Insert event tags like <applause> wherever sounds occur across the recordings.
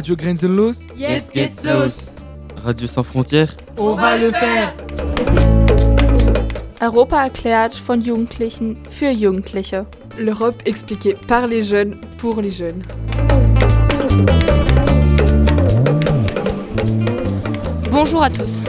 Radio Grenzenlos Jetzt geht's los Radio Sans Frontières On va le faire Europa erklärt von Jugendlichen für Jugendliche. L'Europe expliquée par les jeunes pour les jeunes. Bonjour à tous.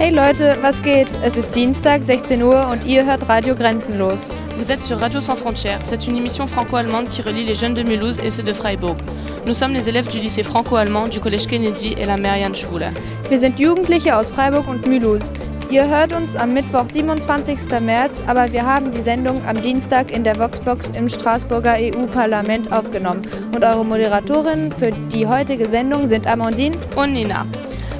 Hey Leute, was geht? Es ist Dienstag, 16 Uhr und ihr hört Radio Grenzenlos. Vous êtes sur Radio Sans Frontières. C'est une émission franco-allemande qui relie les jeunes de Mulhouse et ceux de Freiburg. Nous sommes les élèves du lycée franco-allemand du Collège Kennedy et la Marianne-Schule. Wir sind Jugendliche aus Freiburg und Mulhouse. Ihr hört uns am Mittwoch, 27. März, aber wir haben die Sendung am Dienstag in der Voxbox im Straßburger EU-Parlament aufgenommen. Und eure Moderatorinnen für die heutige Sendung sind Amandine und Nina.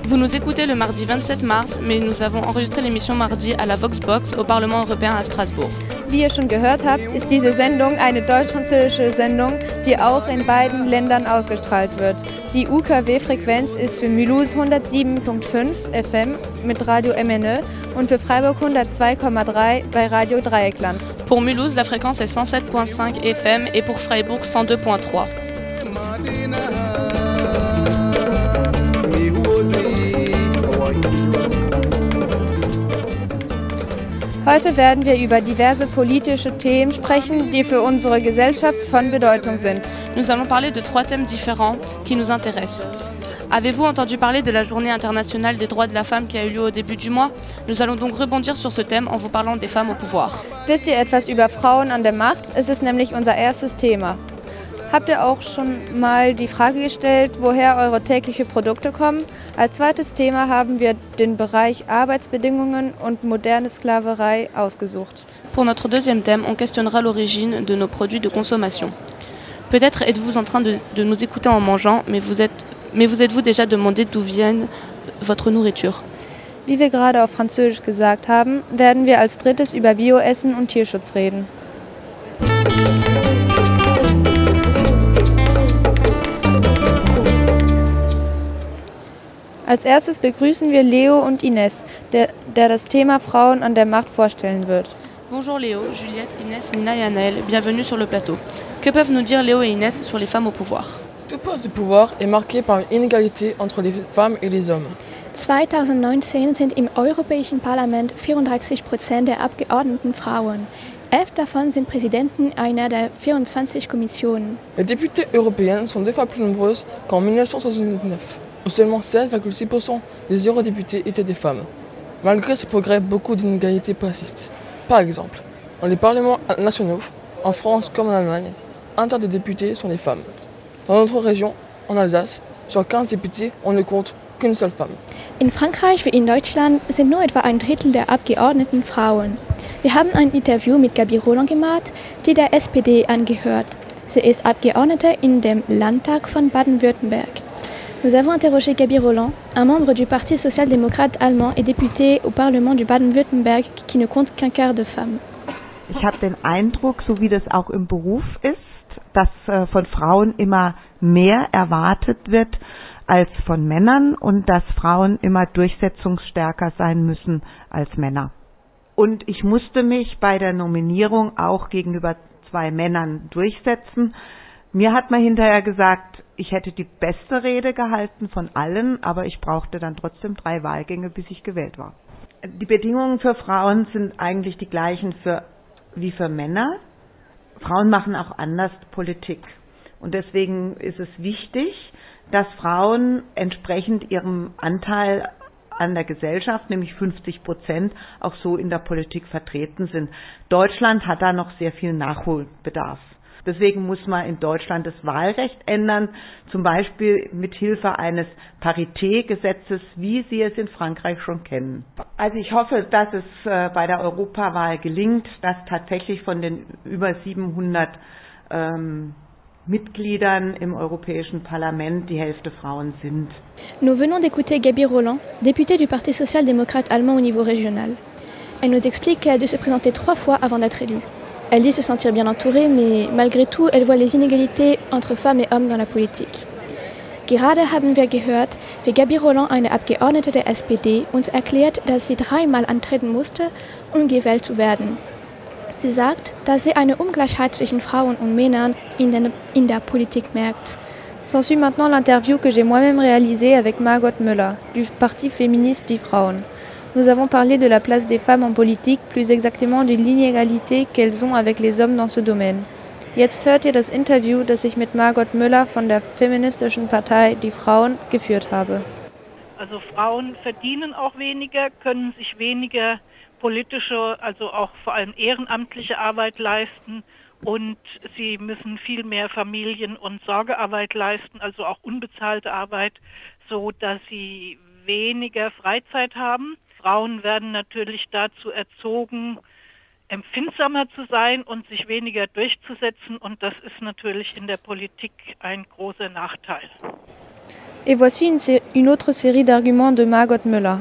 Vous nous écoutez le mardi 27 mars, mais nous avons enregistré l'émission mardi à la Voxbox au Parlement européen à Strasbourg. Wie ihr schon gehört habt, ist diese Sendung eine deutsch-französische Sendung, die auch in beiden Ländern ausgestrahlt wird. Die UKW-Frequenz ist für Mulhouse 107.5 FM mit Radio MNE und für Freiburg 102,3 bei Radio Dreieckland. Pour Mulhouse, la fréquence est 107.5 FM et pour Freiburg 102.3. Heute werden wir über diverse politische Themen sprechen, die für unsere Gesellschaft von Bedeutung sind. Nous allons parler de trois thèmes différents qui nous intéressent. Avez-vous entendu parler de la journée internationale des droits de la femme qui a eu lieu au début du mois? Nous allons donc rebondir sur ce thème en vous parlant des femmes au pouvoir. Wisst ihr etwas über Frauen an der Macht? Es ist nämlich unser erstes Thema. Habt ihr auch schon mal die Frage gestellt, woher eure täglichen Produkte kommen? Als zweites Thema haben wir den Bereich Arbeitsbedingungen und moderne Sklaverei ausgesucht. Pour notre deuxième thème, on questionnera l'origine de nos produits de consommation. Peut-être êtes-vous en train de, de, nous écouter en mangeant, mais vous êtes, mais vous êtes-vous déjà demandé d'où vienne votre nourriture Wie wir gerade auf Französisch gesagt haben, werden wir als drittes über Bioessen und Tierschutz reden. Als erstes begrüßen wir Leo und Ines, der, der, das Thema Frauen an der Macht vorstellen wird. Bonjour Léo, Juliette, Inès, Nina et Anaël, bienvenue sur le plateau. Que peuvent nous dire Léo et Inès sur les femmes au pouvoir Tout poste de pouvoir est marqué par une inégalité entre les femmes et les hommes. 2019 sind im Europäischen Parlament 34 Prozent der Abgeordneten Frauen. Elf davon sind Präsidenten einer der 24 Kommissionen. Les députées européennes sont deux fois plus nombreuses qu'en 1979 seulement 16,6% des eurodéputés étaient des femmes. Malgré ce progrès, beaucoup d'inégalités persistent. Par exemple, dans les parlements nationaux, en France comme en Allemagne, un tiers des députés sont des femmes. Dans notre région, en Alsace, sur 15 députés, on ne compte qu'une seule femme. In Frankreich wie in Deutschland sind nur etwa ein Drittel der Abgeordneten Frauen. Wir haben ein Interview mit Gabi Roland gemacht, die der SPD angehört. Sie ist Abgeordnete in dem Landtag von Baden-Württemberg. Nous avons interrogé Gabi Roland, un membre du Parti social-démocrate allemand et député au Parlement du Baden-Württemberg, qui ne compte qu'un quart de femmes. Ich habe den Eindruck, so wie das auch im Beruf ist, dass äh, von Frauen immer mehr erwartet wird als von Männern und dass Frauen immer durchsetzungsstärker sein müssen als Männer. Und ich musste mich bei der Nominierung auch gegenüber zwei Männern durchsetzen. Mir hat man hinterher gesagt, ich hätte die beste Rede gehalten von allen, aber ich brauchte dann trotzdem drei Wahlgänge, bis ich gewählt war. Die Bedingungen für Frauen sind eigentlich die gleichen für, wie für Männer. Frauen machen auch anders Politik. Und deswegen ist es wichtig, dass Frauen entsprechend ihrem Anteil an der Gesellschaft, nämlich 50 Prozent, auch so in der Politik vertreten sind. Deutschland hat da noch sehr viel Nachholbedarf. Deswegen muss man in Deutschland das Wahlrecht ändern, zum Beispiel mit Hilfe eines Paritätgesetzes, wie Sie es in Frankreich schon kennen. Also ich hoffe, dass es bei der Europawahl gelingt, dass tatsächlich von den über 700 ähm, Mitgliedern im Europäischen Parlament die Hälfte Frauen sind. Nous venons d'écouter Gabi Roland, députée du Parti social-démocrate allemand au niveau régional. Elle nous explique qu'elle a dû se présenter trois fois avant d'être élue. Elle dit se sentir bien entourée, mais malgré tout, elle voit les Inégalités entre Femmes et Hommes dans la Politik. Gerade haben wir gehört, wie Gabi Roland, eine Abgeordnete der SPD, uns erklärt, dass sie dreimal antreten musste, um gewählt zu werden. Sie sagt, dass sie eine Ungleichheit zwischen Frauen und Männern in der, in der Politik merkt. S'ensuit maintenant l'interview que j'ai moi-même réalisée avec Margot Müller, du Parti féministe Die Frauen. Nous avons parlé de la place des femmes en politique, plus exactement de l'inégalité qu'elles ont avec les hommes dans ce domaine. Jetzt hört ihr das Interview, das ich mit Margot Müller von der feministischen Partei Die Frauen geführt habe. Also Frauen verdienen auch weniger, können sich weniger politische, also auch vor allem ehrenamtliche Arbeit leisten und sie müssen viel mehr Familien- und Sorgearbeit leisten, also auch unbezahlte Arbeit, so dass sie weniger Freizeit haben. Frauen werden natürlich dazu erzogen, empfindsamer zu sein und sich weniger durchzusetzen und das ist natürlich in der Politik ein großer Nachteil. Et voici une, une autre série d'arguments de Margot Müller.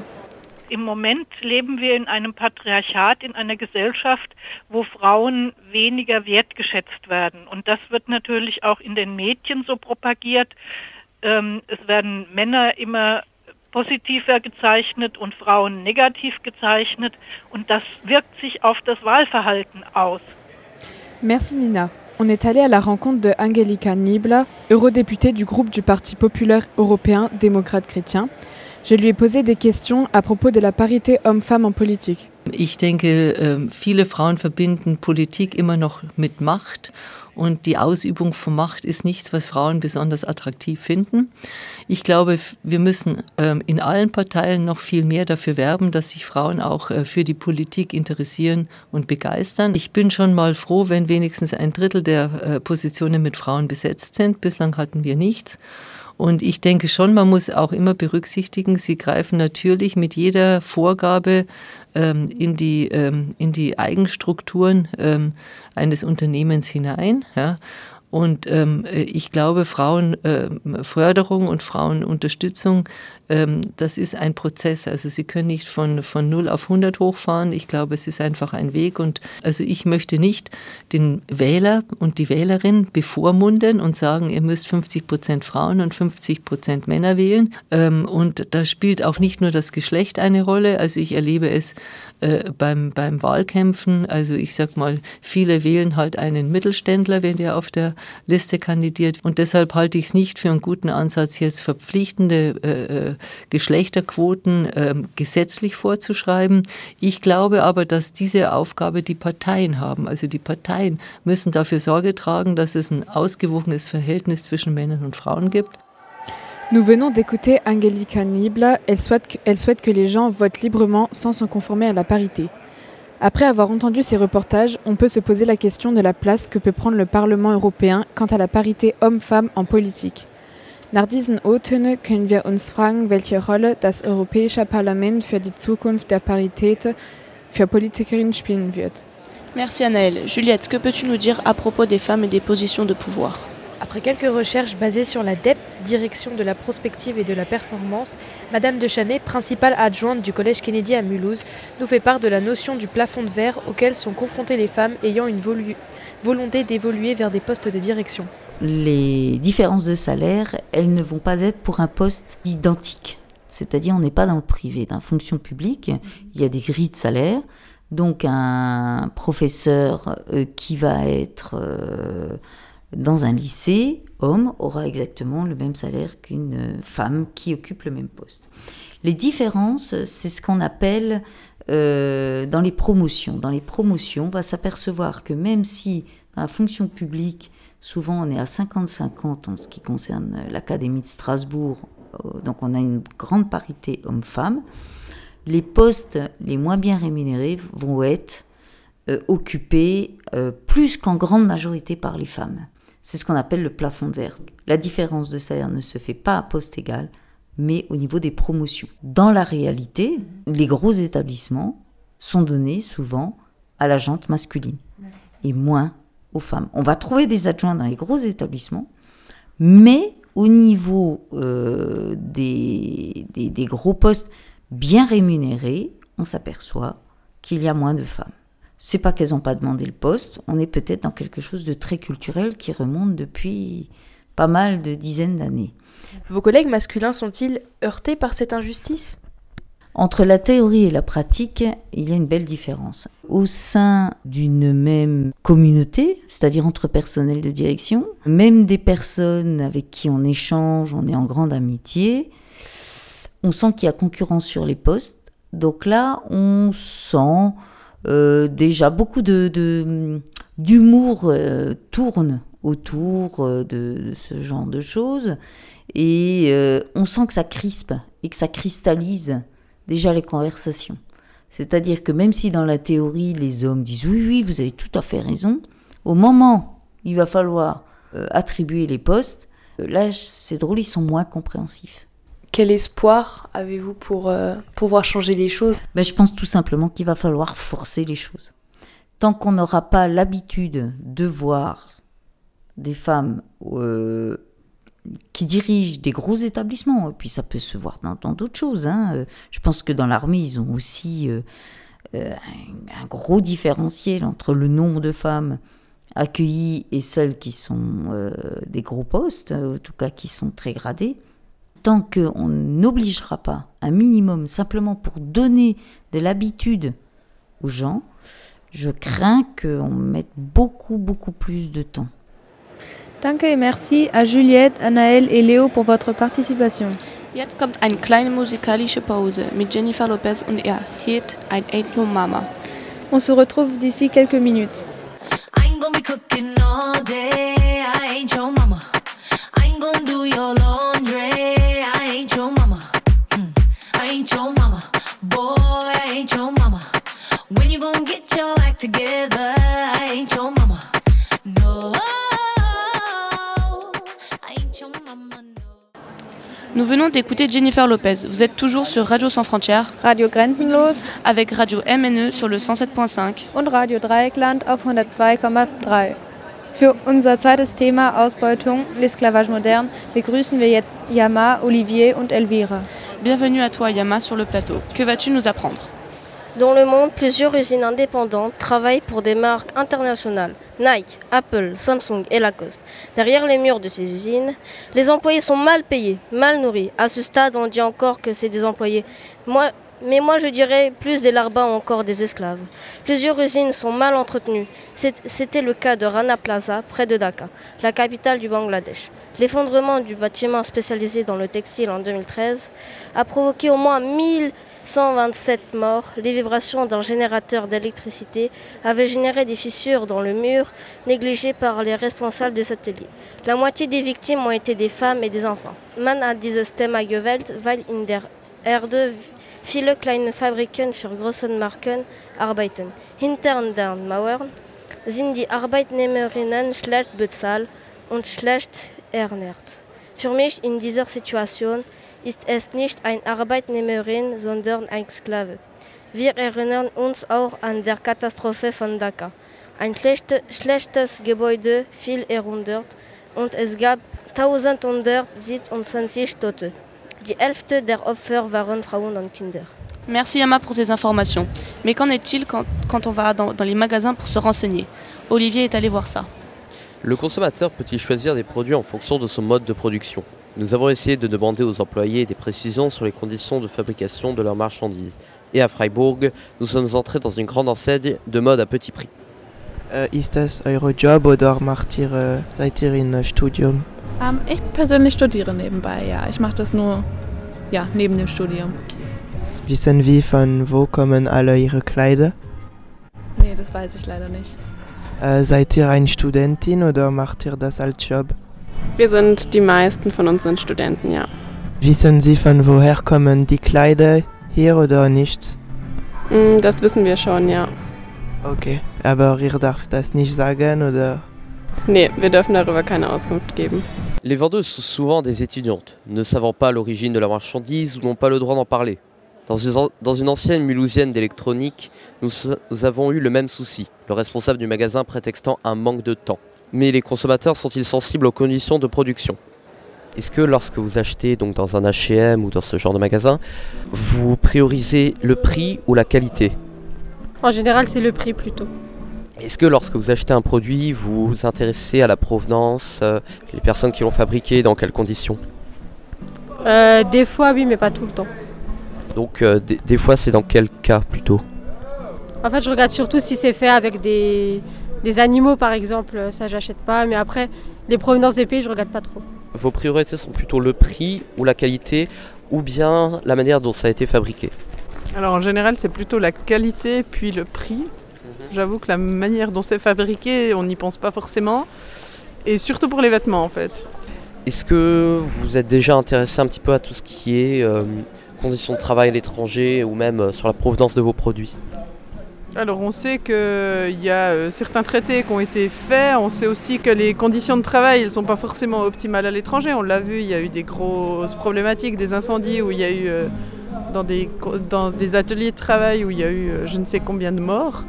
Im Moment leben wir in einem Patriarchat, in einer Gesellschaft, wo Frauen weniger wertgeschätzt werden. Und das wird natürlich auch in den Medien so propagiert. Ähm, es werden Männer immer positiver gezeichnet und Frauen negativ gezeichnet. Und das wirkt sich auf das Wahlverhalten aus. Merci Nina. On est allé à la rencontre de Angelika Niebler, eurodéputée du groupe du Parti populaire européen démocrate chrétien. Je lui ai posé des questions à propos de la parité homme-femme en politique. Ich denke, ähm, viele Frauen verbinden Politik immer noch mit Macht und die Ausübung von Macht ist nichts, was Frauen besonders attraktiv finden. Ich glaube, wir müssen ähm, in allen Parteien noch viel mehr dafür werben, dass sich Frauen auch äh, für die Politik interessieren und begeistern. Ich bin schon mal froh, wenn wenigstens ein Drittel der äh, Positionen mit Frauen besetzt sind. Bislang hatten wir nichts. Und ich denke schon, man muss auch immer berücksichtigen, sie greifen natürlich mit jeder Vorgabe ähm, in, die, ähm, in die Eigenstrukturen ähm, eines Unternehmens hinein. Ja. Und ähm, ich glaube, Frauenförderung ähm, und Frauenunterstützung, ähm, das ist ein Prozess. Also Sie können nicht von, von 0 auf 100 hochfahren. Ich glaube, es ist einfach ein Weg. Und also ich möchte nicht den Wähler und die Wählerin bevormunden und sagen, ihr müsst 50 Prozent Frauen und 50 Prozent Männer wählen. Ähm, und da spielt auch nicht nur das Geschlecht eine Rolle. Also ich erlebe es äh, beim, beim Wahlkämpfen. Also ich sag mal, viele wählen halt einen Mittelständler, wenn der auf der Liste kandidiert. Und deshalb halte ich es nicht für einen guten Ansatz, jetzt verpflichtende äh, äh, Geschlechterquoten äh, gesetzlich vorzuschreiben. Ich glaube aber, dass diese Aufgabe die Parteien haben. Also die Parteien müssen dafür Sorge tragen, dass es ein ausgewogenes Verhältnis zwischen Männern und Frauen gibt. Nous venons d'écouter Angelika souhaite, elle souhaite que les gens votent librement sans se conformer à la parité. Après avoir entendu ces reportages, on peut se poser la question de la place que peut prendre le Parlement européen quant à la parité homme-femme en politique. Nach diesen O-Töne können wir uns fragen, welche Rolle das Europäische Parlament für die Zukunft der Parität für Politikerinnen spielen wird? Merci Anaëlle. Juliette, que peux-tu nous dire à propos des femmes et des positions de pouvoir? Après quelques recherches basées sur la DEP, Direction de la prospective et de la performance, Madame de Chanet, principale adjointe du Collège Kennedy à Mulhouse, nous fait part de la notion du plafond de verre auquel sont confrontées les femmes ayant une volonté d'évoluer vers des postes de direction. Les différences de salaire, elles ne vont pas être pour un poste identique. C'est-à-dire, on n'est pas dans le privé. Dans la fonction publique, il y a des grilles de salaire. Donc, un professeur euh, qui va être euh, dans un lycée, homme, aura exactement le même salaire qu'une femme qui occupe le même poste. Les différences, c'est ce qu'on appelle euh, dans les promotions. Dans les promotions, on va s'apercevoir que même si dans la fonction publique, souvent on est à 50-50 en ce qui concerne l'Académie de Strasbourg, euh, donc on a une grande parité homme-femme, les postes les moins bien rémunérés vont être euh, occupés plus qu'en grande majorité par les femmes. C'est ce qu'on appelle le plafond de verre. La différence de salaire ne se fait pas à poste égal, mais au niveau des promotions. Dans la réalité, les gros établissements sont donnés souvent à la jante masculine et moins aux femmes. On va trouver des adjoints dans les gros établissements, mais au niveau euh, des, des gros postes bien rémunérés, on s'aperçoit qu'il y a moins de femmes. C'est pas qu'elles n'ont pas demandé le poste, on est peut-être dans quelque chose de très culturel qui remonte depuis pas mal de dizaines d'années. Vos collègues masculins sont-ils heurtés par cette injustice? Entre la théorie et la pratique, il y a une belle différence. Au sein d'une même communauté, c'est-à-dire entre personnels de direction, même des personnes avec qui on échange, on est en grande amitié, on sent qu'il y a concurrence sur les postes. Donc là, on sent euh, déjà beaucoup de, d'humour euh, tourne autour euh, de, ce genre de choses et on sent que ça crispe et que ça cristallise déjà les conversations. C'est-à-dire que même si dans la théorie les hommes disent oui oui vous avez tout à fait raison, au moment où il va falloir attribuer les postes, là c'est drôle ils sont moins compréhensifs. Quel espoir avez-vous pour euh, pouvoir changer les choses? Ben, Je pense tout simplement qu'il va falloir forcer les choses. Tant qu'on n'aura pas l'habitude de voir des femmes euh, qui dirigent des gros établissements, et puis ça peut se voir dans d'autres choses. Hein. Euh, je pense que dans l'armée, ils ont aussi un, gros différentiel entre le nombre de femmes accueillies et celles qui sont des gros postes, en tout cas qui sont très gradées tant qu'on n'obligera pas un minimum simplement pour donner de l'habitude aux gens, je crains qu'on mette beaucoup, beaucoup plus de temps. Danke et merci à Juliette, Anaël et Léo pour votre participation. Jetzt kommt eine kleine musikalische Pause mit Jennifer Lopez und ihr Hit Ein Ain't No Mama. On se retrouve d'ici quelques minutes. Nous venons d'écouter Jennifer Lopez. Vous êtes toujours sur Radio Sans Frontières. Radio Grenzenlos. Avec Radio MNE sur le 107.5. Und Radio Dreieckland auf 102,3. Für unser zweites Thema Ausbeutung, l'esclavage moderne, begrüßen wir jetzt Yama, Olivier und Elvira. Bienvenue à toi Yama sur le plateau. Que vas-tu nous apprendre? Dans le monde, plusieurs usines indépendantes travaillent pour des marques internationales. Nike, Apple, Samsung et Lacoste. Derrière les murs de ces usines, les employés sont mal payés, mal nourris. À ce stade, on dit encore que c'est des employés. Moi, mais moi, je dirais plus des larbins ou encore des esclaves. Plusieurs usines sont mal entretenues. C'était le cas de Rana Plaza, près de Dhaka, la capitale du Bangladesh. L'effondrement du bâtiment spécialisé dans le textile en 2013 a provoqué au moins 1000 127 morts, les vibrations d'un générateur d'électricité avaient généré des fissures dans le mur négligées par les responsables des satellites. La moitié des victimes ont été des femmes et des enfants. Man hat dieses Thema gewählt, weil in der Erde viele kleine Fabriken für großen Marken arbeiten. Hinter den Mauern sind die Arbeitnehmerinnen schlecht bezahlt und schlecht ernährt. Für mich in dieser Situation ist es nicht ein Arbeitnehmerin, sondern ein Sklave. Wir erinnern uns auch an der Katastrophe von Dhaka. Ein schlechte, schlechtes Gebäude fiel herunter und es gab 1127 Tote. Die Hälfte der Opfer waren Frauen und Kinder. Merci Yama pour ces informations. Mais qu'en est-il quand, quand, on va dans, dans les magasins pour se renseigner? Olivier est allé voir ça. Le consommateur peut-il choisir des produits en fonction de son mode de production? Nous avons essayé de demander aux employés des précisions sur les conditions de fabrication de leurs marchandises. Et à Freiburg, nous sommes entrés dans une grande enseigne de mode à petit prix. Uh, ist das eure Job oder macht ihr, uh, seid ihr in Studium? Um, ich persönlich studiere nebenbei, ja. Ich mache das nur ja, neben dem Studium. Okay. Wissen wie von wo kommen alle ihre Kleider? Nee, das weiß ich leider nicht. Uh, seid ihr eine Studentin oder macht ihr das als Job? Wir sind, die meisten von uns sind Studenten, ja. Wissen Sie, von woher kommen die Kleider hier oder nicht? Mm, das wissen wir schon, ja. Okay, aber ihr darf das nicht sagen oder? Nee, wir dürfen darüber keine Auskunft geben. Les vendeuses sont souvent des étudiantes, ne savant pas l'origine de la marchandise ou n'ont pas le droit d'en parler. Dans une, dans une ancienne mulhousienne d'électronique, nous, nous avons eu le même souci, le responsable du magasin prétextant un manque de temps. Mais les consommateurs sont-ils sensibles aux conditions de production? Est-ce que lorsque vous achetez donc dans un H&M ou dans ce genre de magasin, vous priorisez le prix ou la qualité? En général, c'est le prix plutôt. Est-ce que lorsque vous achetez un produit, vous vous intéressez à la provenance, euh, les personnes qui l'ont fabriqué, dans quelles conditions? Euh, Des fois, oui, mais pas tout le temps. Donc euh, des, des fois c'est dans quel cas plutôt? En fait, je regarde surtout si c'est fait avec des, des animaux, par exemple. Ça, j'achète pas. Mais après, les provenances des pays, je regarde pas trop. Vos priorités sont plutôt le prix ou la qualité ou bien la manière dont ça a été fabriqué Alors en général, c'est plutôt la qualité puis le prix. J'avoue que la manière dont c'est fabriqué, on n'y pense pas forcément. Et surtout pour les vêtements en fait. Est-ce que vous êtes déjà intéressé un petit peu à tout ce qui est euh, conditions de travail à l'étranger ou même euh, sur la provenance de vos produits? Alors on sait qu'il y a euh, certains traités qui ont été faits, on sait aussi que les conditions de travail ne sont pas forcément optimales à l'étranger. On l'a vu, il y a eu des grosses problématiques, des incendies où il y a eu euh, dans, des, ateliers de travail où il y a eu euh, je ne sais combien de morts.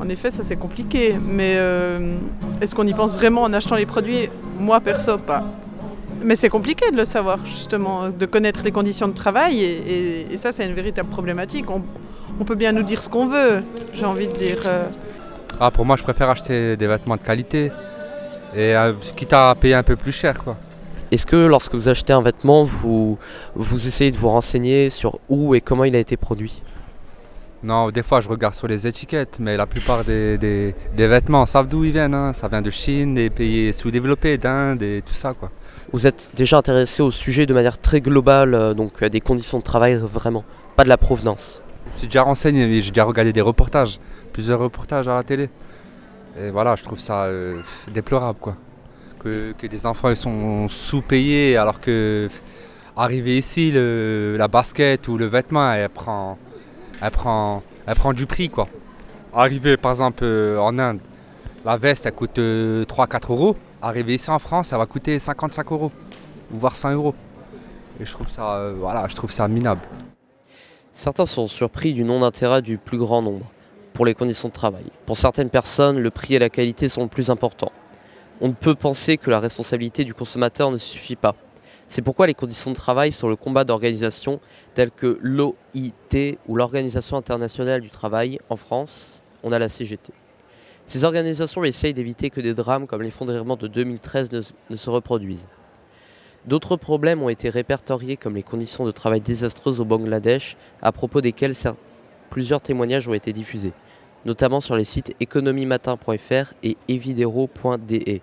En effet, ça c'est compliqué. Mais euh, est-ce qu'on y pense vraiment en achetant les produits? Moi perso, pas. Mais c'est compliqué de le savoir, justement, de connaître les conditions de travail. Et, ça, c'est une véritable problématique. On peut bien nous dire ce qu'on veut, j'ai envie de dire. euh. Ah, pour moi, je préfère acheter des vêtements de qualité et euh, quitte à payer un peu plus cher, quoi. Est-ce que lorsque vous achetez un vêtement, vous, vous essayez de vous renseigner sur où et comment il a été produit? Non, des fois, je regarde sur les étiquettes, mais la plupart des, des- des vêtements savent d'où ils viennent. hein. Ça vient de Chine, des pays sous-développés, d'Inde et tout ça, quoi. Vous êtes déjà intéressé au sujet de manière très globale, euh, donc des conditions de travail vraiment, pas de la provenance? Suis déjà renseigné, j'ai déjà regardé des reportages, plusieurs reportages à la télé. Et voilà, je trouve ça euh, déplorable, quoi. Que, que des enfants ils sont sous-payés alors que arrivé ici, le- la basket ou le vêtement, elle prend, elle prend, elle prend du prix, quoi. Arrivé par exemple euh, en Inde, la veste elle coûte 3-4 euros. Arrivé ici en France, elle va coûter 55 euros, voire 100 euros. Et je trouve ça, euh, voilà, je trouve ça minable. Certains sont surpris du non-intérêt du plus grand nombre pour les conditions de travail. Pour certaines personnes, le prix et la qualité sont le plus important. On ne peut penser que la responsabilité du consommateur ne suffit pas. C'est pourquoi les conditions de travail sont le combat d'organisations telles que l'OIT ou l'Organisation internationale du travail en France, on a la CGT. Ces organisations essayent d'éviter que des drames comme l'effondrement de 2013 ne, ne se reproduisent. D'autres problèmes ont été répertoriés comme les conditions de travail désastreuses au Bangladesh, à propos desquels cer- plusieurs témoignages ont été diffusés, notamment sur les sites économieMatin.fr et evidero.de.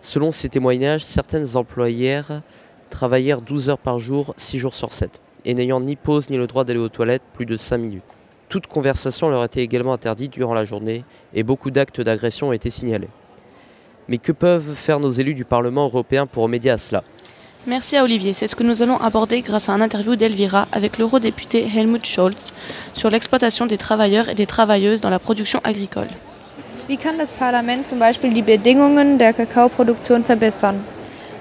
Selon ces témoignages, certaines employères travaillèrent 12 heures par jour, 6 jours sur 7, et n'ayant ni pause ni le droit d'aller aux toilettes plus de 5 minutes. Toute conversation leur était également interdite durant la journée, et beaucoup d'actes d'agression ont été signalés. Mais que peuvent faire nos élus du Parlement européen pour remédier à cela Merci à Olivier. C'est ce que nous allons aborder grâce à un interview d'Elvira avec l'eurodéputé Helmut Scholz sur l'exploitation des travailleurs et des travailleuses dans la production agricole. Wie kann das Parlament zum Beispiel die Bedingungen der Kakaoproduktion verbessern?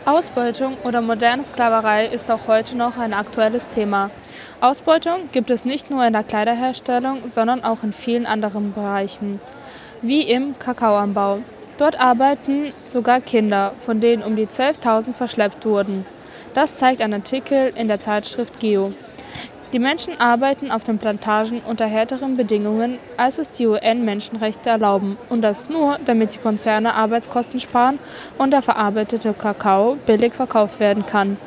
Ausbeutung oder moderne Sklaverei ist auch heute noch ein aktuelles Thema. Ausbeutung gibt es nicht nur in der Kleiderherstellung, sondern auch in vielen anderen Bereichen, wie im Kakaoanbau. Dort arbeiten sogar Kinder, von denen um die 12.000 verschleppt wurden. Das zeigt ein Artikel in der Zeitschrift Geo. Die Menschen arbeiten auf den Plantagen unter härteren Bedingungen, als es die UN-Menschenrechte erlauben. Und das nur, damit die Konzerne Arbeitskosten sparen und der verarbeitete Kakao billig verkauft werden kann.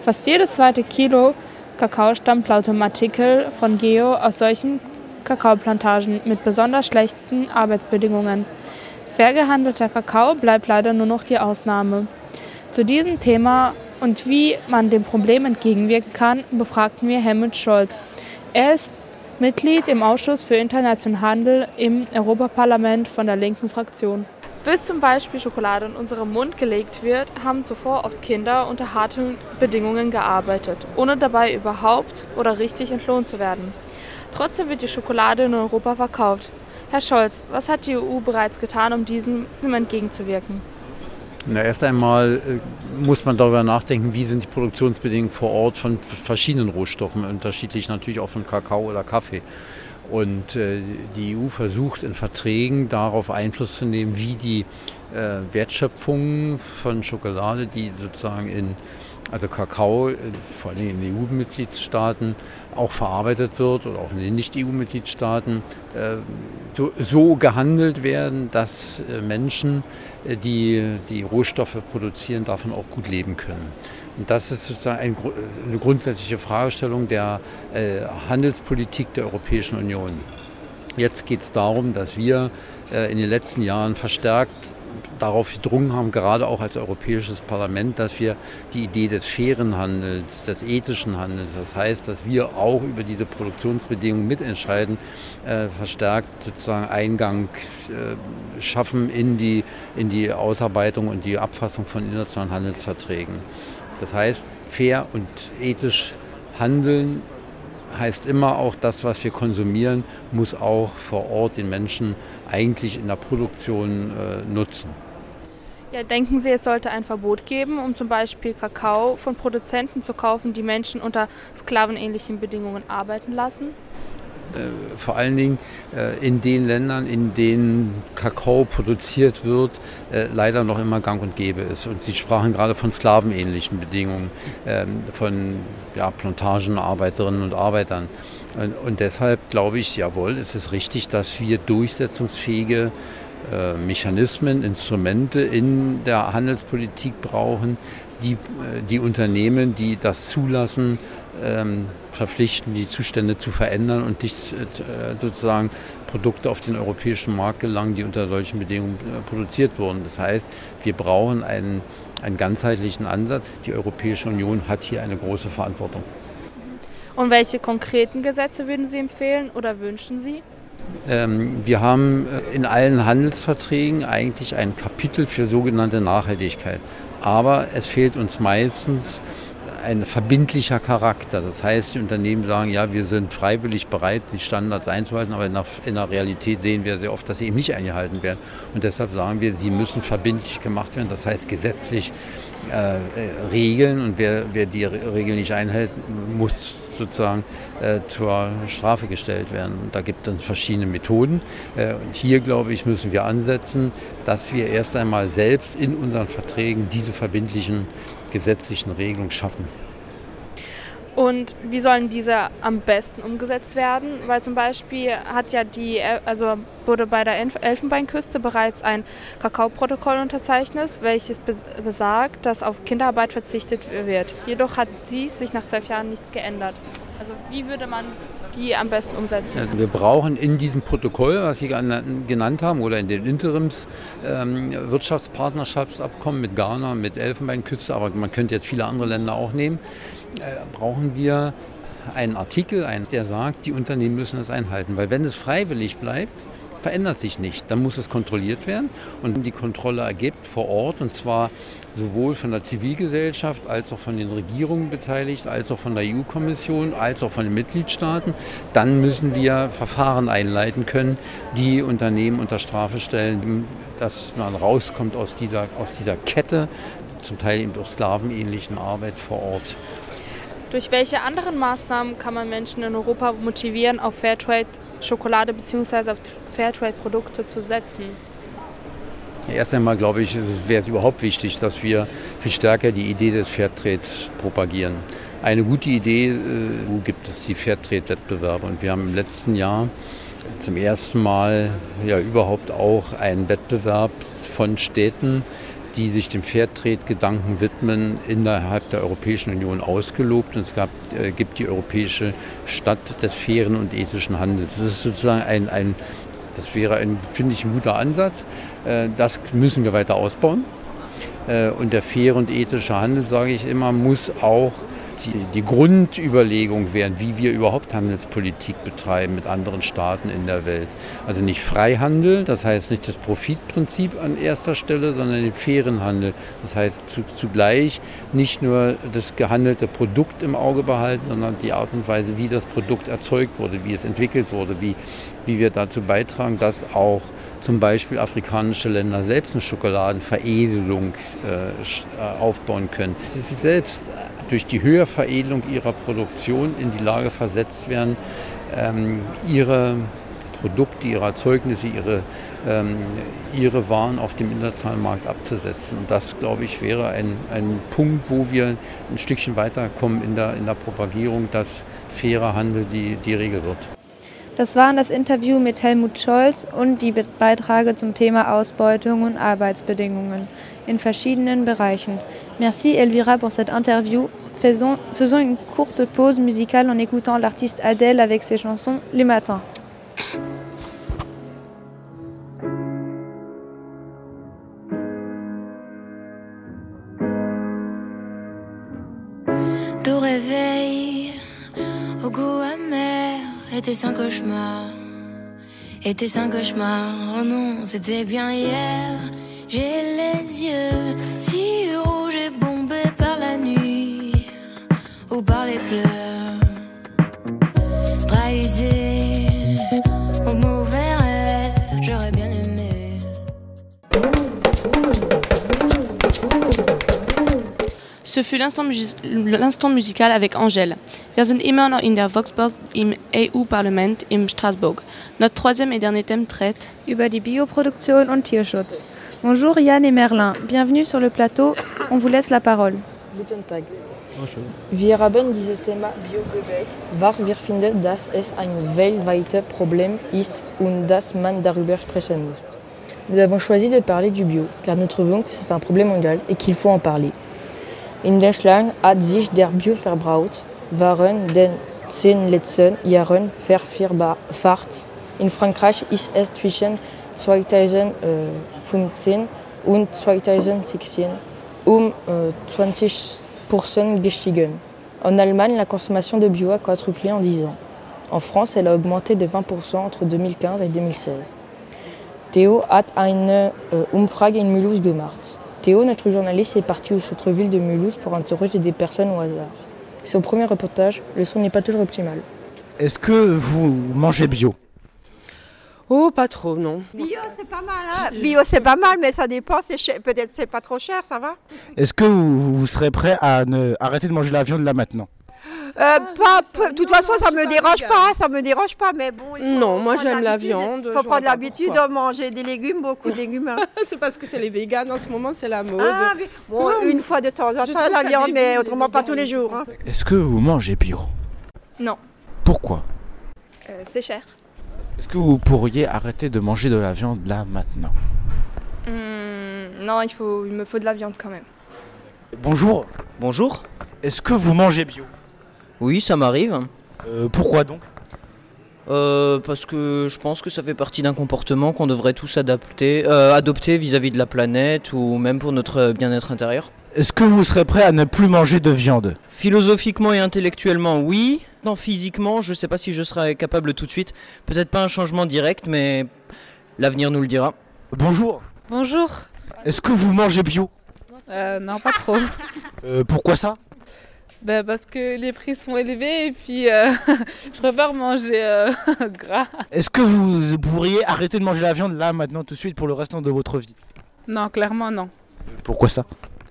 Fast jedes zweite Kilo Kakao stammt laut dem Artikel von Geo aus solchen Kakaoplantagen mit besonders schlechten Arbeitsbedingungen. Fair gehandelter Kakao bleibt leider nur noch die Ausnahme. Zu diesem Thema und wie man dem Problem entgegenwirken kann, befragten wir Helmut Scholz. Er ist Mitglied im Ausschuss für internationalen Handel im Europaparlament von der linken Fraktion. Bis zum Beispiel Schokolade in unseren Mund gelegt wird, haben zuvor oft Kinder unter harten Bedingungen gearbeitet, ohne dabei überhaupt oder richtig entlohnt zu werden. Trotzdem wird die Schokolade in Europa verkauft. Herr Scholz, was hat die EU bereits getan, um diesem entgegenzuwirken? Na, erst einmal äh, muss man darüber nachdenken, wie sind die Produktionsbedingungen vor Ort von verschiedenen Rohstoffen, unterschiedlich natürlich auch von Kakao oder Kaffee. Und äh, die EU versucht in Verträgen darauf Einfluss zu nehmen, wie die äh, Wertschöpfung von Schokolade, die sozusagen in also Kakao, vor allem in EU-Mitgliedstaaten, auch verarbeitet wird oder auch in den Nicht-EU-Mitgliedstaaten, so, so, gehandelt werden, dass Menschen, die die Rohstoffe produzieren, davon auch gut leben können. Und das ist sozusagen ein, eine grundsätzliche Fragestellung der Handelspolitik der Europäischen Union. Jetzt geht es darum, dass wir in den letzten Jahren verstärkt darauf gedrungen haben, gerade auch als Europäisches Parlament, dass wir die Idee des fairen Handels, des ethischen Handels, das heißt, dass wir auch über diese Produktionsbedingungen mitentscheiden, äh, verstärkt sozusagen Eingang äh, schaffen in die, in die Ausarbeitung und die Abfassung von internationalen Handelsverträgen. Das heißt, fair und ethisch handeln heißt immer auch, das, was wir konsumieren, muss auch vor Ort den Menschen eigentlich in der Produktion äh, nutzen. Ja, denken Sie, es sollte ein Verbot geben, um zum Beispiel Kakao von Produzenten zu kaufen, die Menschen unter sklavenähnlichen Bedingungen arbeiten lassen? Äh, vor allen Dingen äh, in den Ländern, in denen Kakao produziert wird, leider noch immer gang und gäbe ist. Und Sie sprachen gerade von sklavenähnlichen Bedingungen, ähm, von ja, Plantagenarbeiterinnen und Arbeitern. Und, deshalb glaube ich, jawohl, es ist richtig, dass wir durchsetzungsfähige äh, Mechanismen, Instrumente in der Handelspolitik brauchen, die äh, die Unternehmen, die das zulassen, ähm, verpflichten, die Zustände zu verändern und nicht äh, sozusagen Produkte auf den europäischen Markt gelangen, die unter solchen Bedingungen produziert wurden. Das heißt, wir brauchen einen, einen ganzheitlichen Ansatz. Die Europäische Union hat hier eine große Verantwortung. Und welche konkreten Gesetze würden Sie empfehlen oder wünschen Sie? Ähm, wir haben äh, in allen Handelsverträgen eigentlich ein Kapitel für sogenannte Nachhaltigkeit. Aber es fehlt uns meistens ein verbindlicher Charakter. Das heißt, die Unternehmen sagen, ja, wir sind freiwillig bereit, die Standards einzuhalten, aber in der, in der, Realität sehen wir sehr oft, dass sie eben nicht eingehalten werden. Und deshalb sagen wir, sie müssen verbindlich gemacht werden, das heißt gesetzlich äh, äh regeln und wer, wer die Regeln nicht einhält, muss sozusagen äh, zur Strafe gestellt werden. Da gibt es verschiedene Methoden. Äh, und hier, glaube ich, müssen wir ansetzen, dass wir erst einmal selbst in unseren Verträgen diese verbindlichen gesetzlichen Regelungen schaffen. Und wie sollen diese am besten umgesetzt werden? Weil zum Beispiel hat ja die, also wurde bei der Elfenbeinküste bereits ein Kakaoprotokoll unterzeichnet, welches besagt, dass auf Kinderarbeit verzichtet wird. Jedoch hat dies sich nach zwölf Jahren nichts geändert. Also wie würde man die am besten umsetzen? Wir brauchen in diesem Protokoll, was Sie genannt haben, oder in den Interims ähm, mit Ghana, mit Elfenbeinküste, aber man könnte jetzt viele andere Länder auch nehmen, brauchen wir einen Artikel, der sagt, die Unternehmen müssen es einhalten. Weil wenn es freiwillig bleibt, verändert sich nicht. Dann muss es kontrolliert werden und die Kontrolle ergibt vor Ort und zwar sowohl von der Zivilgesellschaft als auch von den Regierungen beteiligt, als auch von der EU-Kommission, als auch von den Mitgliedstaaten, dann müssen wir Verfahren einleiten können, die Unternehmen unter Strafe stellen, dass man rauskommt aus dieser, aus dieser Kette, zum Teil eben durch sklavenähnlichen Arbeit vor Ort. Durch welche anderen Maßnahmen kann man Menschen in Europa motivieren, auf Fairtrade-Schokolade bzw. auf Fairtrade-Produkte zu setzen? Erst einmal glaube ich, wäre es überhaupt wichtig, dass wir viel stärker die Idee des Fairtrades propagieren. Eine gute Idee, äh, wo gibt es die Fairtrade-Wettbewerbe? Und wir haben im letzten Jahr zum ersten Mal ja überhaupt auch einen Wettbewerb von Städten die sich dem Fairtrade-Gedanken widmen, innerhalb der Europäischen Union ausgelobt. Und es gab, äh, gibt die Europäische Stadt des fairen und ethischen Handels. Das ist sozusagen ein, ein das wäre, ein, finde ich, ein guter Ansatz. Äh, das müssen wir weiter ausbauen. Äh, und der faire und ethische Handel, sage ich immer, muss auch die, die Grundüberlegung wären, wie wir überhaupt Handelspolitik betreiben mit anderen Staaten in der Welt. Also nicht Freihandel, das heißt nicht das Profitprinzip an erster Stelle, sondern den fairen Handel. Das heißt zu, zugleich nicht nur das gehandelte Produkt im Auge behalten, sondern die Art und Weise, wie das Produkt erzeugt wurde, wie es entwickelt wurde, wie, wie wir dazu beitragen, dass auch zum Beispiel afrikanische Länder selbst eine Schokoladenveredelung äh, äh aufbauen können. Sie selbst durch die Höherveredelung ihrer Produktion in die Lage versetzt werden, ähm, ihre Produkte, ihre Erzeugnisse, ihre, ähm, ihre Waren auf dem internationalen Markt abzusetzen. Und das, glaube ich, wäre ein, ein Punkt, wo wir ein Stückchen weiterkommen in der, in der Propagierung, dass fairer Handel die, die Regel wird. Das waren das Interview mit Helmut Scholz und die Beiträge zum Thema Ausbeutung und Arbeitsbedingungen in verschiedenen Bereichen. Merci Elvira pour cette interview. Faisons, faisons une courte pause musicale en écoutant l'artiste Adèle avec ses chansons Les Matins. Tout réveil au goût amer était un cauchemar. Était un cauchemar. Oh non, c'était bien hier. J'ai les yeux si ou par les pleurs. Trahisé au mauvais rêve, j'aurais bien aimé. Ce fut l'instant musi- l'instant musical avec Angèle. Wir sind immer noch in der Voxbox im EU-Parlament in Straßburg. Notre troisième et dernier thème traite über die Bioproduktion und Tierschutz. Bonjour Yann et Merlin, bienvenue sur le plateau. On vous laisse la parole. Guten Tag. Wir haben dieses Thema Biosewelt, weil wir finden, dass es ein weltweites Problem ist und dass man darüber sprechen muss. Nous avons choisi de parler du Bio, car nous trouvons que c'est un problème mondial et qu'il faut en parler. In Deutschland hat sich der Bioverbrauch während den zehn letzten Jahren vervierfacht. In Frankreich ist es zwischen 2015 und 2016 um äh, 20 pour En Allemagne, la consommation de bio a quadruplé en 10 ans. En France, elle a augmenté de 20% entre 2015 et 2016. Théo hat eine euh, Umfrage in Mulhouse gemacht. Théo, notre journaliste, est parti au centre-ville de Mulhouse pour interroger des personnes au hasard. Son premier reportage, le son n'est pas toujours optimal. Est-ce que vous mangez bio? Oh, pas trop, non. Bio, c'est pas mal. Hein Bio, c'est pas mal, mais ça dépend. c'est cher- Peut-être c'est pas trop cher, ça va Est-ce que vous, vous serez prêt à ne, arrêter de manger la viande là maintenant? Euh, pas, peu- De toute façon, ça me dérange pas. Ça me dérange pas, mais bon. Non, moi, j'aime la viande, Il faut prendre pas l'habitude de manger des légumes, beaucoup de légumes. hein. <laughs> c'est parce que c'est les véganes en ce moment, c'est la mode. Ah, mais bon, une fois de temps en Je temps, la viande, mais autrement pas tous les jours. hein. Est-ce que vous mangez bio? Non, Pourquoi? Euh, c'est cher. Est-ce que vous pourriez arrêter de manger de la viande là maintenant? Hum, non, il, faut, il me faut de la viande quand même. Bonjour, Bonjour. est-ce que vous mangez bio? Oui, ça m'arrive. Euh, Pourquoi donc? Euh, Parce que je pense que ça fait partie d'un comportement qu'on devrait tous adapter, euh, adopter vis-à-vis de la planète ou même pour notre bien-être intérieur. Est-ce que vous serez prêt à ne plus manger de viande? Philosophiquement et intellectuellement, oui. Non, physiquement, je sais pas si je serai capable tout de suite. Peut-être pas un changement direct, mais l'avenir nous le dira. Bonjour, Bonjour. est-ce que vous mangez bio? Euh, non, pas trop. <laughs> Euh, Pourquoi ça? Ben, parce que les prix sont élevés et puis euh, <laughs> je préfère manger euh, <laughs> gras. Est-ce que vous pourriez arrêter de manger la viande là maintenant tout de suite pour le restant de votre vie? Non, clairement non. Pourquoi ça?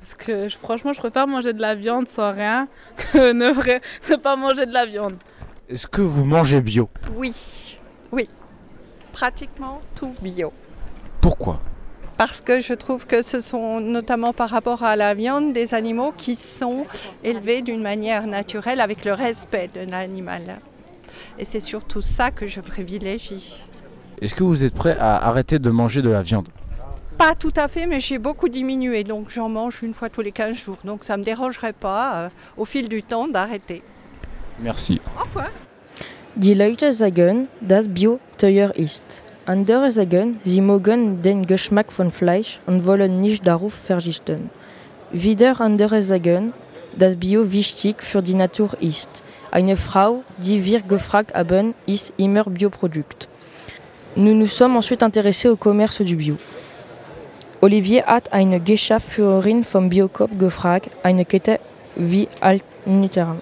Parce que franchement, je préfère manger de la viande sans rien que <laughs> ne pas manger de la viande. Est-ce que vous mangez bio? Oui, oui. Pratiquement tout bio. Pourquoi? Parce que je trouve que ce sont notamment par rapport à la viande des animaux qui sont élevés d'une manière naturelle avec le respect de l'animal. Et c'est surtout ça que je privilégie. Est-ce que vous êtes prêt à arrêter de manger de la viande? Pas tout à fait, mais j'ai beaucoup diminué, donc j'en mange une fois tous les 15 jours. Donc ça ne me dérangerait pas, euh, au fil du temps, d'arrêter. Merci. Au revoir. Die Leute sagen, dass Bio teuer ist. Andere sagen, sie mögen den Geschmack von Fleisch und wollen nicht darauf verzichten. Wieder andere sagen, dass Bio wichtig für die Natur ist. Eine Frau, die wir gefragt haben, ist immer Bioprodukt. Nous nous sommes ensuite intéressés au commerce du Bio. Olivier hat eine Geschäftsführerin vom Biocoop gefragt, eine Kette wie Altnutera.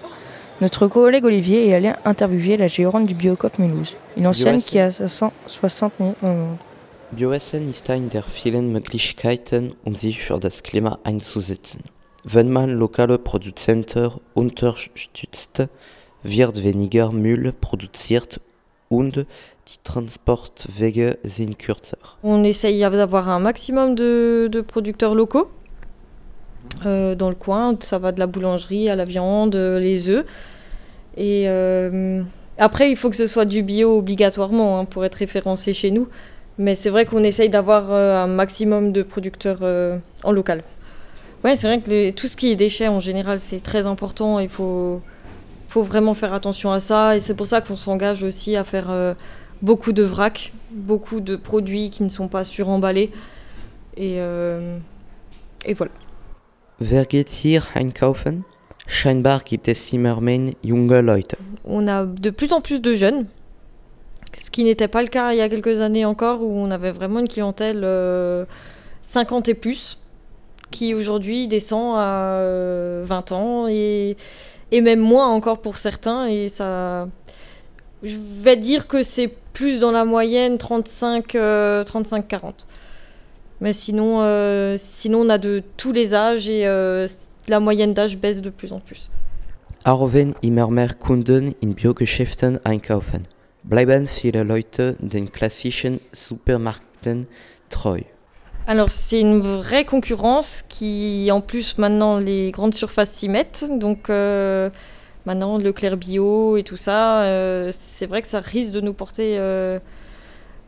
Notre collègue Olivier est allé interviewer la gérante du Biocoop Mulhouse, une ancienne qui a 160 000 dans le monde. Bioessen ist eine der vielen Möglichkeiten, um sich für das Klima einzusetzen. Wenn man lokale Produzenten unterstützt, wird weniger Müll produziert und die Transportwege sind kürzer. On essaye d'avoir un maximum de, producteurs locaux euh, dans le coin. Ça va de la boulangerie à la viande, euh, les œufs. Et euh, après, il faut que ce soit du bio obligatoirement hein, pour être référencé chez nous. Mais c'est vrai qu'on essaye d'avoir un maximum de producteurs en local. Ouais, c'est vrai que tout ce qui est déchets en général, c'est très important. Il faut, vraiment faire attention à ça. Et c'est pour ça qu'on s'engage aussi à faire beaucoup de vrac, beaucoup de produits qui ne sont pas suremballés. Et, euh, et voilà. Hier einkaufen? Scheinbar gibt es immer mehr junge Leute. On a de plus en plus de jeunes, ce qui n'était pas le cas il y a quelques années encore, où on avait vraiment une clientèle euh, 50 et plus, qui aujourd'hui descend à euh, 20 ans et, et même moins encore pour certains. Et ça, je vais dire que c'est plus dans la moyenne 35, euh, 35-40. Mais sinon, euh, sinon, on a de tous les âges et euh, la moyenne d'âge baisse de plus en plus. Immer mehr Kunden in Biogeschäften einkaufen, bleiben viele Leute den klassischen Supermärkten treu. Alors c'est une vraie concurrence qui en plus maintenant les grandes surfaces s'y mettent. Donc euh, maintenant Leclerc Bio et tout ça, euh, c'est vrai que ça risque de nous porter euh,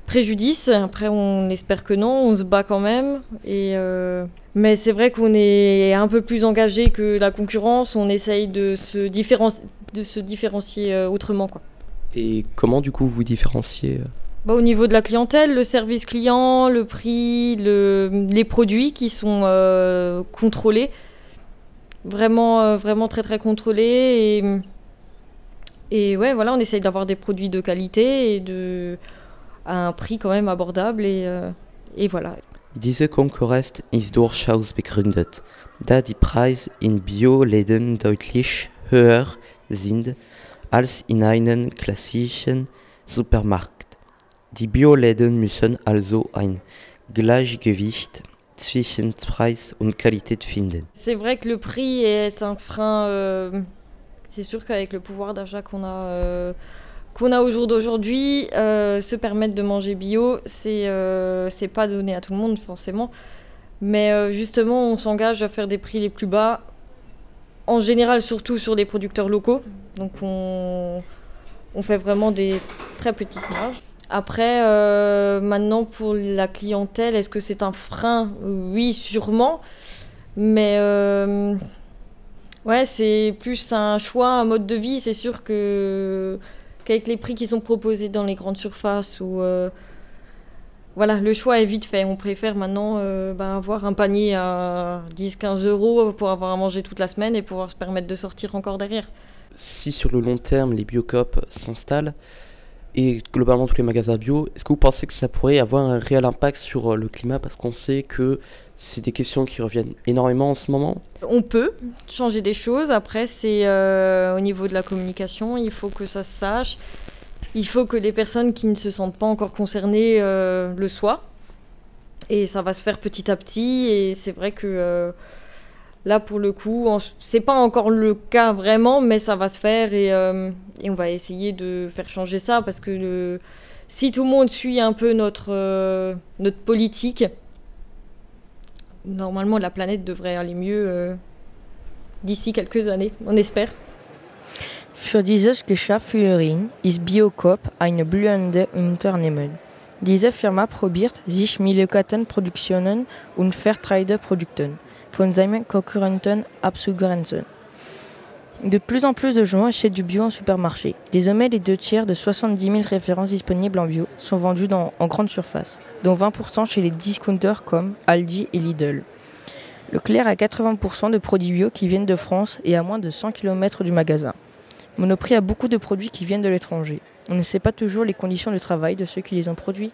préjudice. Après on espère que non, on se bat quand même. Et, euh, mais c'est vrai qu'on est un peu plus engagé que la concurrence. On essaye de se, différenci- de se différencier autrement. Quoi. Et comment du coup vous différenciez Bah, au niveau de la clientèle, le service client, le prix, le- les produits qui sont euh, contrôlés, vraiment, euh, vraiment très très contrôlés. Et, et ouais, voilà, on essaye d'avoir des produits de qualité et de, à un prix quand même abordable. Et, euh, et voilà. Diese Konkurrenz ist durchaus begründet, da die Preise in Bioläden deutlich höher sind als in einem klassischen Supermarkt. Die Bioläden müssen also ein Gleichgewicht C'est vrai que le prix est un frein. euh, c'est sûr qu'avec le pouvoir d'achat qu'on a, euh, a au jour d'aujourd'hui, euh, se permettre de manger bio, c'est c'est pas donné à tout le monde forcément. Mais justement, on s'engage à faire des prix les plus bas, en général surtout sur les producteurs locaux. Donc on, on fait vraiment des très petites marges. Après, euh, maintenant pour la clientèle, est-ce que c'est un frein? Oui, sûrement. Mais euh, ouais, c'est plus un choix, un mode de vie. C'est sûr que qu'avec les prix qui sont proposés dans les grandes surfaces, ou voilà, le choix est vite fait. On préfère maintenant euh, ben, avoir un panier à 10-15 euros pour avoir à manger toute la semaine et pouvoir se permettre de sortir encore derrière. Si sur le long terme les biocops s'installent et globalement tous les magasins bio, est-ce que vous pensez que ça pourrait avoir un réel impact sur euh, le climat? Parce qu'on sait que c'est des questions qui reviennent énormément en ce moment On peut changer des choses. Après, c'est euh, au niveau de la communication, il faut que ça se sache. Il faut que les personnes qui ne se sentent pas encore concernées euh, le soient. Et ça va se faire petit à petit. Et c'est vrai que là, pour le coup, c'est pas encore le cas vraiment, mais ça va se faire. Et, euh, et on va essayer de faire changer ça parce que le- si tout le monde suit un peu notre, euh, notre politique, normalement la planète devrait aller mieux euh, d'ici quelques années, on espère. Für dieses Geschäft führen ist Biocoop eine blühende Unternehmen. Diese Firma probiert, sich Milchkartenproduktionen und Fairtrade-Produkten von Konkurrenten. De plus en plus de gens achètent du bio en supermarché. Désormais, les deux tiers de 70 000 références disponibles en bio sont vendues en grande surface, dont 20% chez les discounters comme Aldi et Lidl. Leclerc a 80% de produits bio qui viennent de France et à moins de 100 km du magasin. Monoprix a beaucoup de produits qui viennent de l'étranger. On ne sait pas toujours les conditions de travail de ceux qui les ont produits,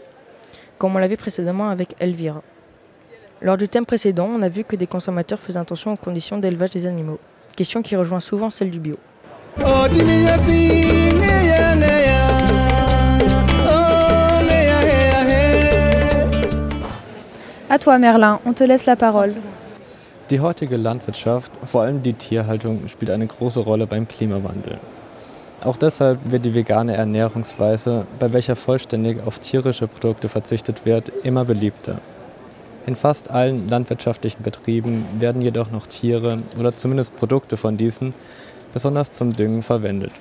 comme on l'avait précédemment avec Elvira. Lors du thème précédent, on a vu que des consommateurs faisaient attention aux conditions d'élevage des animaux, question qui rejoint souvent celle du bio. À toi Merlin, on te laisse la parole. Die heutige Landwirtschaft, vor allem die Tierhaltung, spielt eine große Rolle beim Klimawandel. Auch deshalb wird die vegane Ernährungsweise, bei welcher vollständig auf tierische Produkte verzichtet wird, immer beliebter. In fast allen landwirtschaftlichen Betrieben werden jedoch noch Tiere oder zumindest Produkte von diesen besonders zum Düngen verwendet.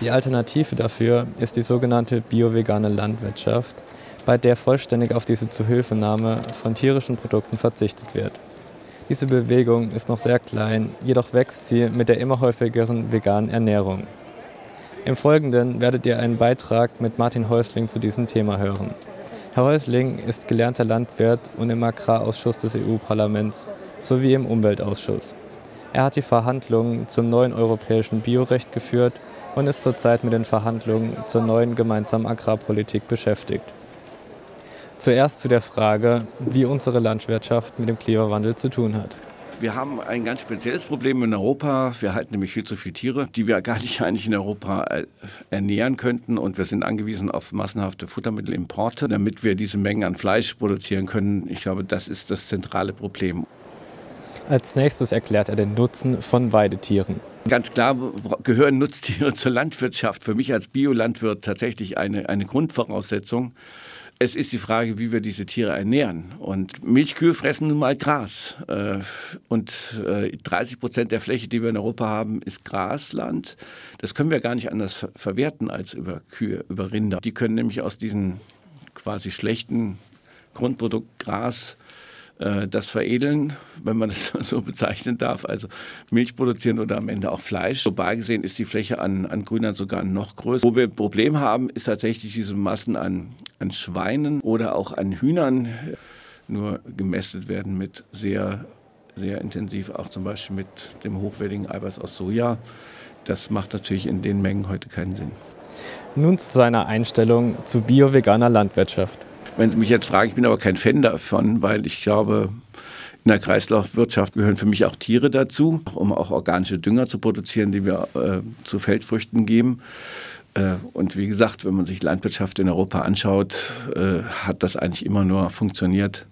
Die Alternative dafür ist die sogenannte biovegane Landwirtschaft, bei der vollständig auf diese Zuhilfenahme von tierischen Produkten verzichtet wird. Diese Bewegung ist noch sehr klein, jedoch wächst sie mit der immer häufigeren veganen Ernährung. Im Folgenden werdet ihr einen Beitrag mit Martin Häusling zu diesem Thema hören. Herr Häusling ist gelernter Landwirt und im Agrarausschuss des EU-Parlaments sowie im Umweltausschuss. Er hat die Verhandlungen zum neuen europäischen Biorecht geführt und ist zurzeit mit den Verhandlungen zur neuen gemeinsamen Agrarpolitik beschäftigt. Zuerst zu der Frage, wie unsere Landwirtschaft mit dem Klimawandel zu tun hat. Wir haben ein ganz spezielles Problem in Europa. Wir halten nämlich viel zu viele Tiere, die wir gar nicht <laughs> eigentlich in Europa äh, ernähren könnten. Und wir sind angewiesen auf massenhafte Futtermittelimporte, damit wir diese Mengen an Fleisch produzieren können. Ich glaube, das ist das zentrale Problem. Als nächstes erklärt er den Nutzen von Weidetieren. Ganz klar gehören Nutztiere <laughs> zur Landwirtschaft. Für mich als Biolandwirt tatsächlich eine, eine Grundvoraussetzung. Es ist die Frage, wie wir diese Tiere ernähren. Und Milchkühe fressen nun mal Gras. Äh, und 30 äh, Prozent der Fläche, die wir in Europa haben, ist Grasland. Das können wir gar nicht anders verwerten als über Kühe, über Rinder. Die können nämlich aus diesem quasi schlechten Grundprodukt Gras das veredeln, wenn man <laughs> das so bezeichnen darf, also Milch produzieren oder am Ende auch Fleisch. Global gesehen ist die Fläche an, an Grünland sogar noch größer. Wo wir ein Problem haben, ist tatsächlich diese Massen an, an Schweinen oder auch an Hühnern nur gemästet werden mit sehr, sehr intensiv, auch zum Beispiel mit dem hochwertigen Eiweiß aus Soja. Das macht natürlich in den Mengen heute keinen Sinn. Nun zu seiner Einstellung zu bio-veganer Landwirtschaft. Wenn Sie mich jetzt fragen, ich bin aber kein Fan davon, weil ich glaube, in der Kreislaufwirtschaft gehören für mich auch Tiere dazu, um auch organische Dünger zu produzieren, die wir äh, zu Feldfrüchten geben. Äh, und wie gesagt, wenn man sich Landwirtschaft in Europa anschaut, äh, hat das eigentlich immer nur funktioniert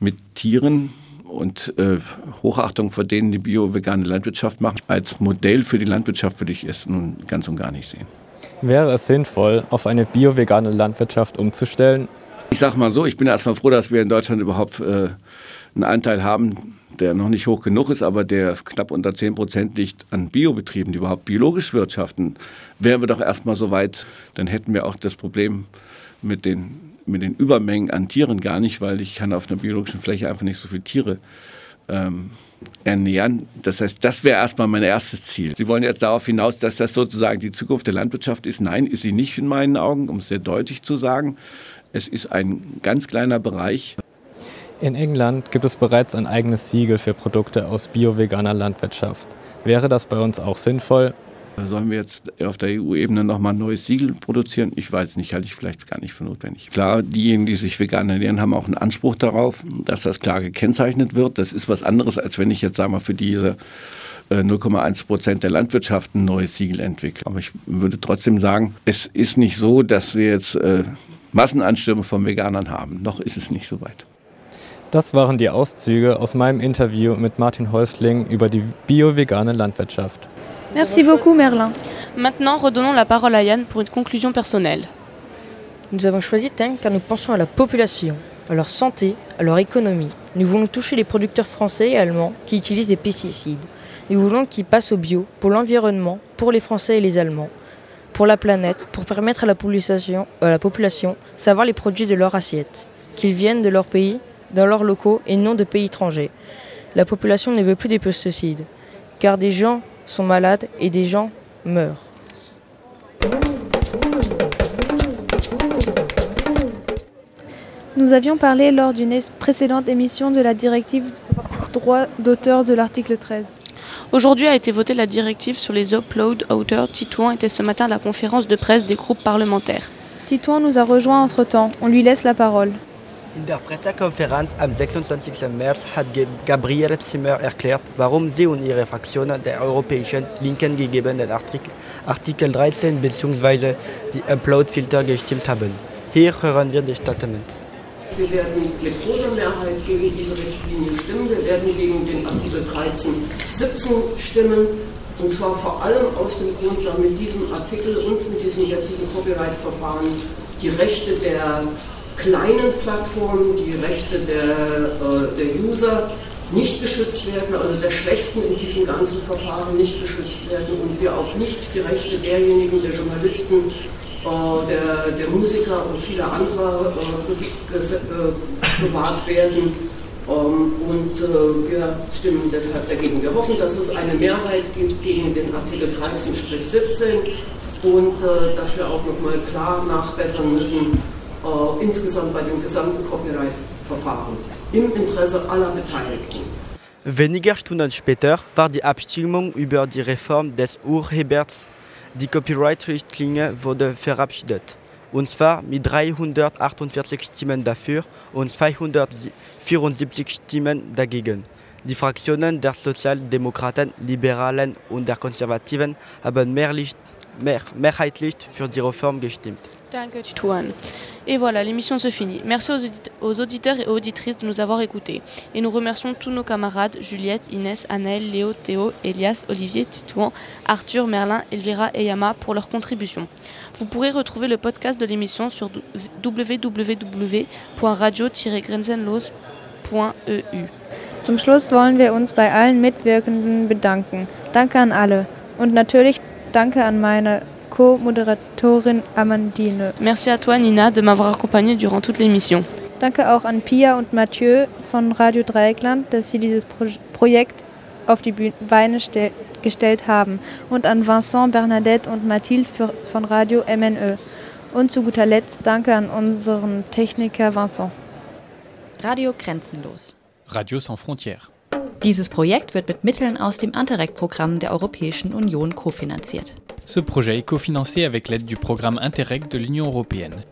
mit Tieren und äh, Hochachtung vor denen, die bio-vegane Landwirtschaft machen. Als Modell für die Landwirtschaft würde ich es nun ganz und gar nicht sehen. Wäre es sinnvoll, auf eine bio-vegane Landwirtschaft umzustellen ich sage mal so, ich bin erstmal froh, dass wir in Deutschland überhaupt äh, einen Anteil haben, der noch nicht hoch genug ist, aber der knapp unter 10 Prozent liegt an Biobetrieben, die überhaupt biologisch wirtschaften. Wären wir doch erstmal so weit, dann hätten wir auch das Problem mit den, mit den Übermengen an Tieren gar nicht, weil ich kann auf einer biologischen Fläche einfach nicht so viele Tiere ähm, ernähren. Das heißt, das wäre erstmal mein erstes Ziel. Sie wollen jetzt darauf hinaus, dass das sozusagen die Zukunft der Landwirtschaft ist. Nein, ist sie nicht in meinen Augen, um es sehr deutlich zu sagen. Es ist ein ganz kleiner Bereich. In England gibt es bereits ein eigenes Siegel für Produkte aus bio-veganer Landwirtschaft. Wäre das bei uns auch sinnvoll? Sollen wir jetzt auf der EU-Ebene nochmal ein neues Siegel produzieren? Ich weiß nicht, halte ich vielleicht gar nicht für notwendig. Klar, diejenigen, die sich vegan ernähren, haben auch einen Anspruch darauf, dass das klar gekennzeichnet wird. Das ist was anderes, als wenn ich jetzt sage mal für diese 0,1 äh, Prozent der Landwirtschaft ein neues Siegel entwickle. Aber ich würde trotzdem sagen, es ist nicht so, dass wir jetzt äh, Massenanstürme von Veganern haben. Noch ist es nicht so weit. Das waren die Auszüge aus meinem Interview mit Martin Häusling über die bio-vegane Landwirtschaft. Merci beaucoup Merlin. Maintenant, redonnons la parole à Yann pour une conclusion personnelle. Nous avons choisi Tank car nous pensons à la population, à leur santé, à leur économie. Nous voulons toucher les producteurs français et allemands qui utilisent des pesticides. Nous voulons qu'ils passent au bio pour l'environnement, pour les Français et les Allemands, pour la planète, pour permettre à la population, à la population savoir les produits de leur assiette, qu'ils viennent de leur pays, dans leurs locaux et non de pays étrangers. La population ne veut plus des pesticides, car des gens sont malades et des gens meurent. Nous avions parlé lors d'une précédente émission de la directive droit d'auteur de l'article 13. Aujourd'hui a été votée la directive sur les upload auteurs. Titouan était ce matin à la conférence de presse des groupes parlementaires. Titouan nous a rejoint entre-temps. On lui laisse la parole. In der Pressekonferenz am 26. März hat Gabriele Zimmer erklärt, warum sie und ihre Fraktion der europäischen Linken gegen den Artikel, Artikel 13 bzw. die Upload-Filter gestimmt haben. Hier hören wir das Statement. Wir werden mit großer Mehrheit gegen diese Richtlinie stimmen. Wir werden gegen den Artikel 13, 17 stimmen. Und zwar vor allem aus dem Grund, da mit diesem Artikel und mit diesem jetzigen Copyright-Verfahren die Rechte der kleinen Plattformen, die Rechte der, äh, der User nicht geschützt werden, also der Schwächsten in diesem ganzen Verfahren nicht geschützt werden und wir auch nicht die Rechte derjenigen, der Journalisten, der, der Musiker und vieler anderer äh, bewahrt werden. Ähm, und äh, wir stimmen deshalb dagegen. Wir hoffen, dass es eine Mehrheit gibt gegen den Artikel 13-17 und äh, dass wir auch nochmal klar nachbessern müssen, äh, insgesamt bei dem gesamten Copyright-Verfahren im Interesse aller Beteiligten. Weniger Stunden später war die Abstimmung über die Reform des Urhebers. Die Copyright-Richtlinie wurde verabschiedet. Und zwar mit 348 Stimmen dafür und 274 Stimmen dagegen. Die Fraktionen der Sozialdemokraten, Liberalen und der Konservativen haben mehrheitlich für die Reform gestimmt. Danke, Titouan. Et voilà, l'émission se finit. Merci aux, aux, auditeurs et auditrices de nous avoir écoutés. Et nous remercions tous nos camarades, Juliette, Inès, Anaël, Léo, Théo, Elias, Olivier, Titouan, Arthur, Merlin, Elvira et Yama pour leur contribution. Vous pourrez retrouver le podcast de l'émission sur www.radio-grenzenlos.eu. Zum Schluss wollen wir uns bei allen Mitwirkenden bedanken. Danke an alle. Und natürlich danke an meine Co-Moderatorin Amandine. Merci à toi Nina de m'avoir accompagnée durant toute l'émission. Danke auch an Pia und Mathieu von Radio Dreieckland, dass sie dieses Pro Projekt auf die Beine gestellt haben. Und an Vincent, Bernadette und Mathilde für, von Radio MNE. Und zu guter Letzt danke an unseren Techniker Vincent. Radio Grenzenlos. Radio sans frontières. Dieses Projekt wird mit Mitteln aus dem Interreg-Programm der Europäischen Union kofinanziert. Ce projet est cofinancé avec l'aide du programme Interreg de l'Union européenne.